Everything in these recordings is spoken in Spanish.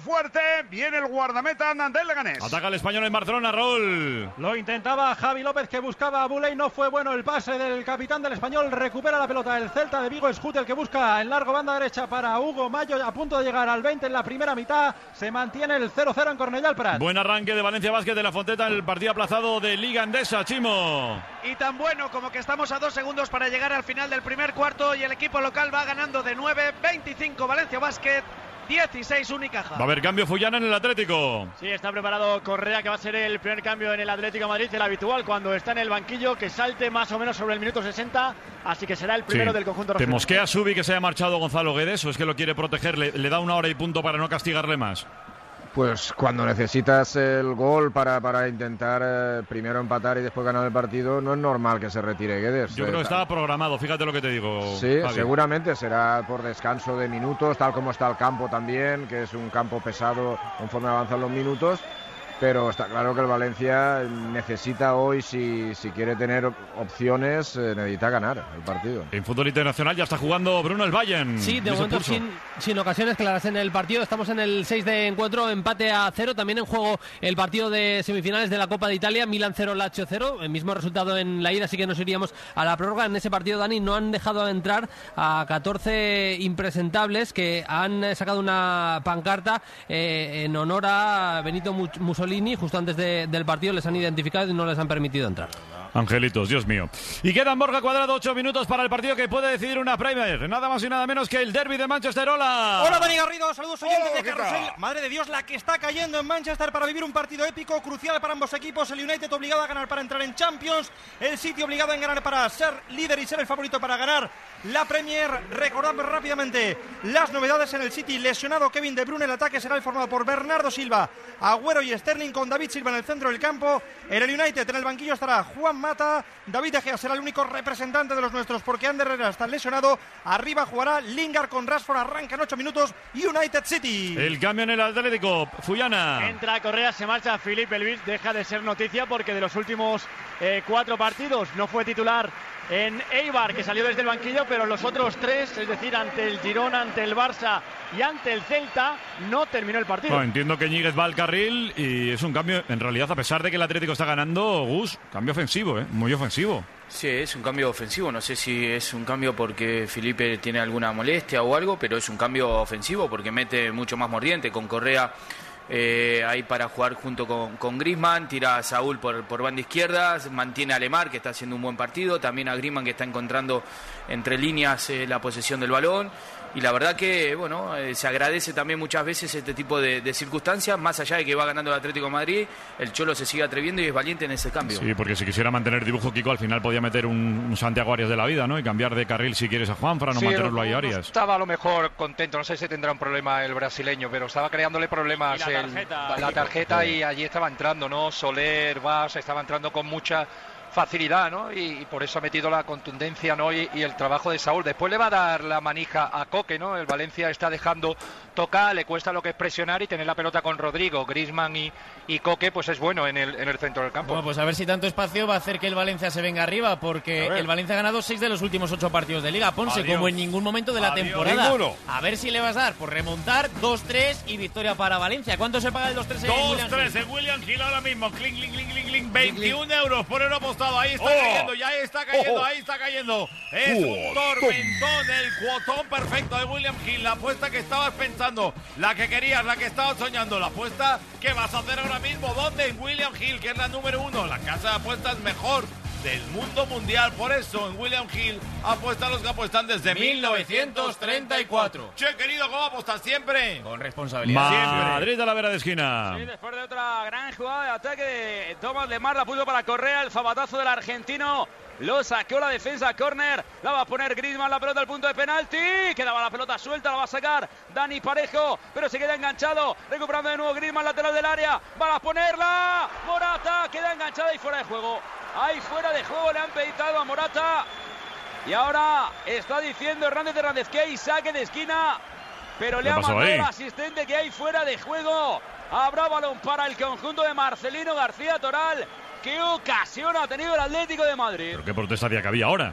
fuerte. Viene el guardameta del Leganés. Ataca el español en Barcelona, Raúl. Lo intentaba Javi López que buscaba a Buley. No fue bueno el pase del capitán del español. Recupera la pelota. El Celta de Vigo es el que busca en largo banda derecha para Hugo Mayo. A punto de llegar al 20 en la primera mitad. Se mantiene el 0-0 en Cornellal Prat. Buen arranque de Valencia Vázquez de la Fonteta en el partido aplazado de Liga Andesa, Chimo. Y tan bueno como que estamos a dos segundos para llegar al final del primer cuarto y el equipo local va ganando de 9, 25 Valencia Basket. 16 Unicaja. Va a haber cambio Fullana en el Atlético. Sí, está preparado Correa, que va a ser el primer cambio en el Atlético Madrid, el habitual cuando está en el banquillo, que salte más o menos sobre el minuto 60, así que será el primero del conjunto ¿Te mosquea Subi que se haya marchado Gonzalo Guedes o es que lo quiere proteger? le da una hora y punto para no castigarle más? Pues cuando necesitas el gol para, para intentar eh, primero empatar y después ganar el partido, no es normal que se retire Guedes. Yo creo que estaba programado, fíjate lo que te digo. Sí, seguramente será por descanso de minutos, tal como está el campo también, que es un campo pesado conforme avanzan los minutos pero está claro que el Valencia necesita hoy, si, si quiere tener opciones, eh, necesita ganar el partido. En fútbol internacional ya está jugando Bruno el Bayern. Sí, de momento sin, sin, ocasiones claras en el partido. Estamos en el 6 de encuentro, empate a cero. También en juego el partido de semifinales de la Copa de Italia, Milan 0, Lazio 0. El mismo resultado en la ida, así que nos iríamos a la prórroga. En ese partido, Dani, no han dejado entrar a 14 impresentables que han sacado una pancarta eh, en honor a Benito Mussolini justo antes del partido les han identificado y no les han permitido entrar. Angelitos, Dios mío. Y quedan Borja Cuadrado ocho minutos para el partido que puede decidir una Premier. Nada más y nada menos que el derby de Manchester. Hola. Hola, Dani Garrido. Saludos oyentes de Carrusel. Madre de Dios, la que está cayendo en Manchester para vivir un partido épico, crucial para ambos equipos. El United obligado a ganar para entrar en Champions. El City obligado a ganar para ser líder y ser el favorito para ganar la Premier. Recordamos rápidamente las novedades en el City. Lesionado Kevin De Bruyne. El ataque será formado por Bernardo Silva, Agüero y Sterling con David Silva en el centro del campo. En el United, en el banquillo estará Juan Mata. David De Gea será el único representante de los nuestros porque Ander Herrera está lesionado. Arriba jugará Lingard con Rashford. Arranca en 8 minutos. United City. El cambio en el Atlético. Fuyana. Entra Correa, se marcha Felipe Luis. Deja de ser noticia porque de los últimos eh, cuatro partidos no fue titular en Eibar, que salió desde el banquillo, pero los otros tres, es decir, ante el Girona, ante el Barça y ante el Celta, no terminó el partido. entiendo que Ñíguez va al carril y es un cambio, en realidad, a pesar de que el Atlético está ganando, Gus, cambio ofensivo, ¿eh? muy ofensivo. Sí, es un cambio ofensivo. No sé si es un cambio porque Felipe tiene alguna molestia o algo, pero es un cambio ofensivo porque mete mucho más mordiente. Con Correa eh, ahí para jugar junto con, con Grisman, tira a Saúl por, por banda izquierda, mantiene a Lemar que está haciendo un buen partido, también a Grisman que está encontrando entre líneas eh, la posesión del balón y la verdad que bueno eh, se agradece también muchas veces este tipo de, circunstancias más allá de que va ganando el Atlético de Madrid el Cholo se sigue atreviendo y es valiente en ese cambio. Sí porque si quisiera mantener dibujo Kiko al final podía meter un, Santiago Arias de la vida no y cambiar de carril si quieres a Juan para no mantenerlo ahí Arias. estaba a lo mejor contento no sé si tendrá un problema el brasileño pero estaba creándole problemas la tarjeta, la tarjeta y allí estaba entrando no Soler Vas estaba entrando con mucha facilidad, ¿no? Y, por eso ha metido la contundencia, ¿no? Y, y, el trabajo de Saúl. Después le va a dar la manija a Coque, ¿no? El Valencia está dejando toca, le cuesta lo que es presionar y tener la pelota con Rodrigo, Grisman y, y Coque, pues es bueno en el, en el centro del campo. Bueno, pues a ver si tanto espacio va a hacer que el Valencia se venga arriba, porque el Valencia ha ganado seis de los últimos ocho partidos de Liga. Ponce, como en ningún momento de la temporada. A ver si le vas a dar por remontar 2-3 y victoria para Valencia. ¿Cuánto se paga el 2-3 2-3 en William Hill ahora mismo. Cling, cling, cling, cling, cling. 21 euros por euro Ahí está oh. cayendo, ya está cayendo, oh. ahí está cayendo. Es un tormentón el cuotón perfecto de William Hill. La apuesta que estabas pensando, la que querías, la que estabas soñando, la apuesta que vas a hacer ahora mismo. ¿Dónde? En William Hill, que es la número uno, la casa de apuestas mejor del mundo mundial. Por eso en William Hill apuestan los que apuestan desde 1934. Che, querido, ¿cómo apostas siempre? Con responsabilidad. Madrid a la vera de esquina. Sí, después de otra gran jugada de ataque de Tomás Lemar, la puso para Correa, el fabatazo del argentino lo saqueó la defensa, corner. La va a poner Griezmann, la pelota al punto de penalti. Quedaba la pelota suelta, la va a sacar Dani Parejo, pero se queda enganchado. Recuperando de nuevo Griezmann, lateral del área. Va a ponerla. Morata queda enganchada y fuera de juego. Ahí fuera de juego le han peditado a Morata. Y ahora está diciendo Hernández Hernández que hay saque de esquina. Pero le ha mandado al asistente que hay fuera de juego. Habrá balón para el conjunto de Marcelino García Toral. ¿Qué ocasión ha tenido el Atlético de Madrid? ¿Pero qué protesta había que había ahora?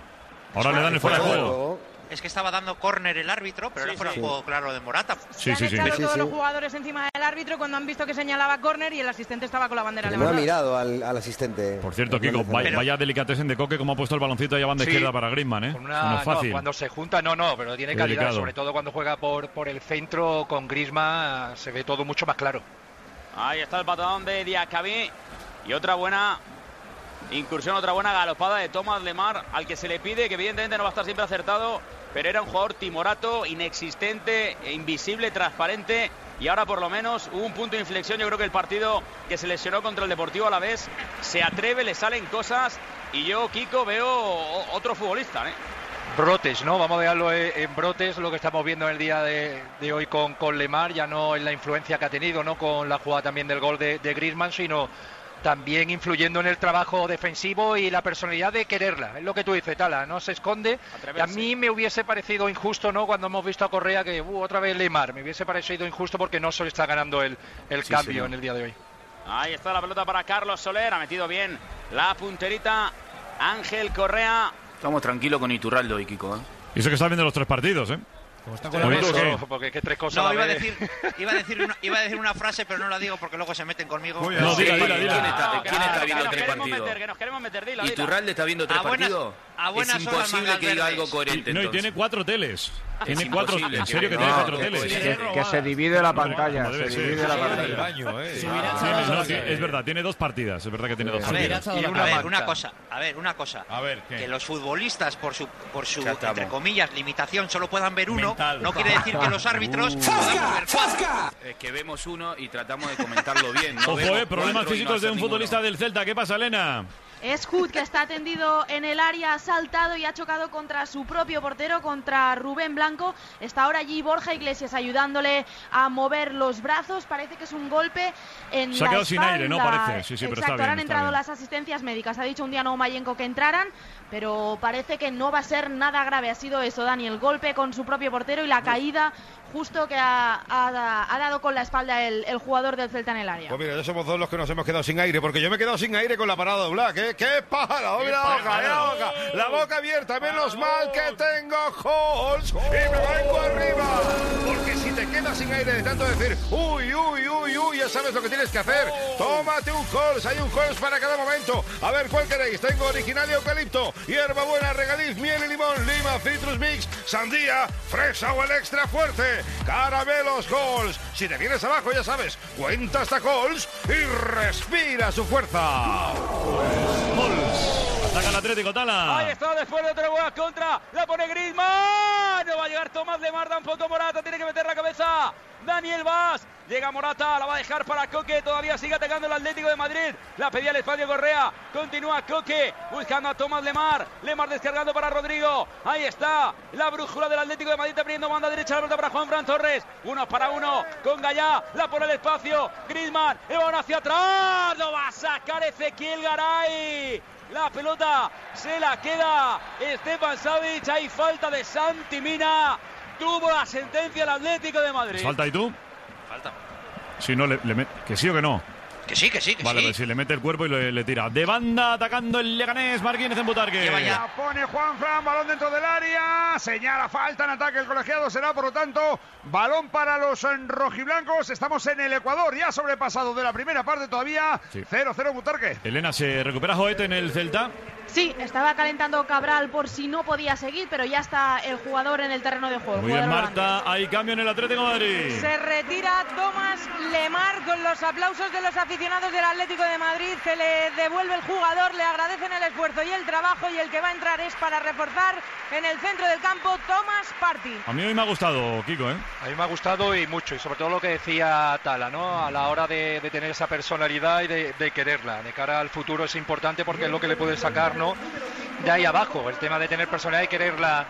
Ahora le dan el fuera de juego. Es que estaba dando córner el árbitro, pero Sí, era fuera sí. de juego claro de Morata. Se han echado todos los jugadores encima del árbitro cuando han visto que señalaba córner y el asistente estaba con la bandera No ha mirado al, al asistente. Por cierto, Kiko, vaya, vaya delicatessen de Coque como ha puesto el baloncito allá banda Sí. izquierda para Griezmann, ¿eh? Una- no fácil. cuando se junta, no, no, pero tiene calidad, delicado. sobre todo cuando juega por, por el centro con Grisma, se ve todo mucho más claro. Ahí está el patadón de Diacabí. Y otra buena incursión, otra buena galopada de Tomás Lemar, al que se le pide, que evidentemente no va a estar siempre acertado, pero era un jugador timorato, inexistente, e invisible, transparente. Y ahora por lo menos un punto de inflexión. Yo creo que el partido que se lesionó contra el Deportivo a la vez se atreve, le salen cosas. Y yo, Kiko, veo otro futbolista. ¿eh? Brotes, ¿no? Vamos a dejarlo en brotes, lo que estamos viendo en el día de, de hoy con, con Lemar, ya no en la influencia que ha tenido, ¿no? Con la jugada también del gol de, de Griezmann, sino también influyendo en el trabajo defensivo y la personalidad de quererla. Es lo que tú dices, Tala, no se esconde. Y a mí me hubiese parecido injusto, ¿no? Cuando hemos visto a Correa que uh, otra vez Lemar, me hubiese parecido injusto porque no se le está ganando el, el Sí, cambio señor. en el día de hoy. Ahí está la pelota para Carlos Soler. Ha metido bien la punterita. Ángel Correa. Estamos tranquilos con Iturralde hoy, Kiko. ¿eh? Y eso que está viendo los tres partidos, ¿eh? Con Muy eso, bien. porque que tres cosas No, iba a, decir, iba, a decir una, iba a decir una frase, pero no la digo porque luego se meten conmigo. No, dila, dila, dila. ¿Quién está, quién está viendo tres queremos partidos? meter, que nos queremos meter. Dila, dila. ¿Iturralde está viendo tres buenas- partidos? A buenas es imposible que diga algo coherente. No, y entonces. tiene cuatro teles. Es Tiene cuatro. En que serio que diga tiene cuatro teles. Que, que se divide la pantalla, debe se divide la Sí, pantalla. baño, ¿eh? No, tiene- es verdad, tiene dos partidas. Es verdad que tiene dos A ver, partidas. y una, a ver, una cosa, a ver, una cosa. A ver. Que los futbolistas, por su, por su entre comillas, limitación, solo puedan ver uno, Mental. no quiere decir que los árbitros podamos ver cuatro. Es que vemos uno y tratamos de comentarlo bien. No Ojo, eh, problemas no físicos de un futbolista del Celta. ¿Qué pasa, Elena? Es Hood que está tendido en el área, ha saltado y ha chocado contra su propio portero, contra Rubén Blanco. Está ahora allí Borja Iglesias ayudándole a mover los brazos. Parece que es un golpe en Se ha la quedado sin aire, ¿no? espalda. Parece. Sí, sí, pero Exacto, ahora han está entrado bien. las asistencias médicas. Ha dicho un día no Mayenco que entraran, pero parece que no va a ser nada grave. Ha sido eso, Dani, el golpe con su propio portero y la caída justo que ha, ha- ha dado con la espalda el, el jugador del Celta en el área. Pues mira, ya somos dos los que nos hemos quedado sin aire, porque yo me he quedado sin aire con la parada de Black, ¿eh? ¡Qué pájaro! ¡Mira la boca, mira la boca! La boca abierta, menos mal que tengo Halls y me vengo arriba. Porque si te quedas sin aire de tanto decir, uy, uy, uy, ya sabes lo que tienes que hacer. Tómate un Halls, hay un Halls para cada momento. A ver, ¿cuál queréis? Tengo original y eucalipto, hierbabuena, regaliz, miel y limón, lima, citrus mix, sandía, fresa o el extra fuerte. Caramelos Halls. Si te vienes abajo, ya sabes, cuenta hasta Halls y respira su fuerza. Ataca el Atlético, Tala. Ahí está, después de otra buena contra. La pone Griezmann. No va a llegar Tomás Lemar, da un poco Morata. Tiene que meter la cabeza. Daniel Vaz. Llega Morata, la va a dejar para Coque. Todavía sigue atacando el Atlético de Madrid. La pedía el espacio Correa. Continúa Coque buscando a Tomás Lemar. Lemar descargando para Rodrigo. Ahí está la brújula del Atlético de Madrid abriendo banda derecha. La pelota para Juan Fran Torres. Uno para uno con Gallá. La pone el espacio. Griezmann. El hacia atrás. Lo va a sacar Ezequiel Garay. La pelota se la queda Stefan Savic. Hay falta de Santi Mina. Tuvo la sentencia el Atlético de Madrid. ¿Falta y tú? Falta. Si no, le, le ¿Que sí o que no? Que sí, que sí, que Vale, sí. pues si le mete el cuerpo y le, le tira. De banda atacando el Leganés, Marquínez en Butarque. La pone Juan Fran, balón dentro del área, señala falta en ataque el colegiado, será por lo tanto balón para los eh, rojiblancos, estamos en el Ecuador, ya sobrepasado de la primera parte todavía, Sí. 0-0 Butarque. Elena, ¿se recupera Joete en el Celta? Sí, estaba calentando Cabral por si no podía seguir, pero ya está el jugador en el terreno de juego. Muy bien, jugador holandés. Marta. Hay cambio en el Atlético de Madrid. Se retira Tomás Lemar con los aplausos de los aficionados del Atlético de Madrid. Se le devuelve el jugador, le agradecen el esfuerzo y el trabajo y el que va a entrar es para reforzar en el centro del campo Tomás Party. A mí hoy me ha gustado, Kiko, ¿eh? A mí me ha gustado y mucho, y sobre todo lo que decía Tala, ¿no? A la hora de, de tener esa personalidad y de, de quererla. De cara al futuro es importante porque es lo que le puede sacar, ¿no? De ahí abajo, el tema de tener personalidad y quererla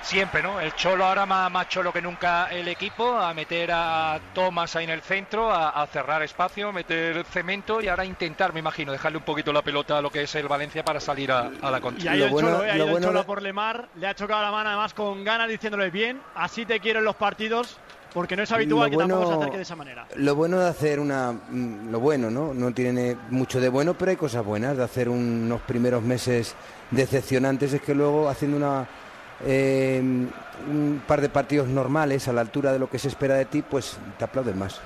siempre, ¿no? El cholo ahora más, más cholo que nunca el equipo, a meter a Thomas ahí en el centro, a, a cerrar espacio, meter cemento y ahora intentar, me imagino, dejarle un poquito la pelota a lo que es el Valencia para salir a, a la contra. Y ahí el Cholo, eh, ha ido el Cholo por Lemar, le ha chocado la mano además con ganas diciéndole bien, así te quiero en los partidos, porque no es habitual Lo que tampoco se bueno- acerque de esa manera. Lo bueno de hacer una. mm, Lo bueno, ¿no? No tiene mucho de bueno, pero hay cosas buenas. De hacer unos primeros meses decepcionantes es que luego haciendo una, eh, un par de partidos normales a la altura de lo que se espera de ti, pues te aplauden más.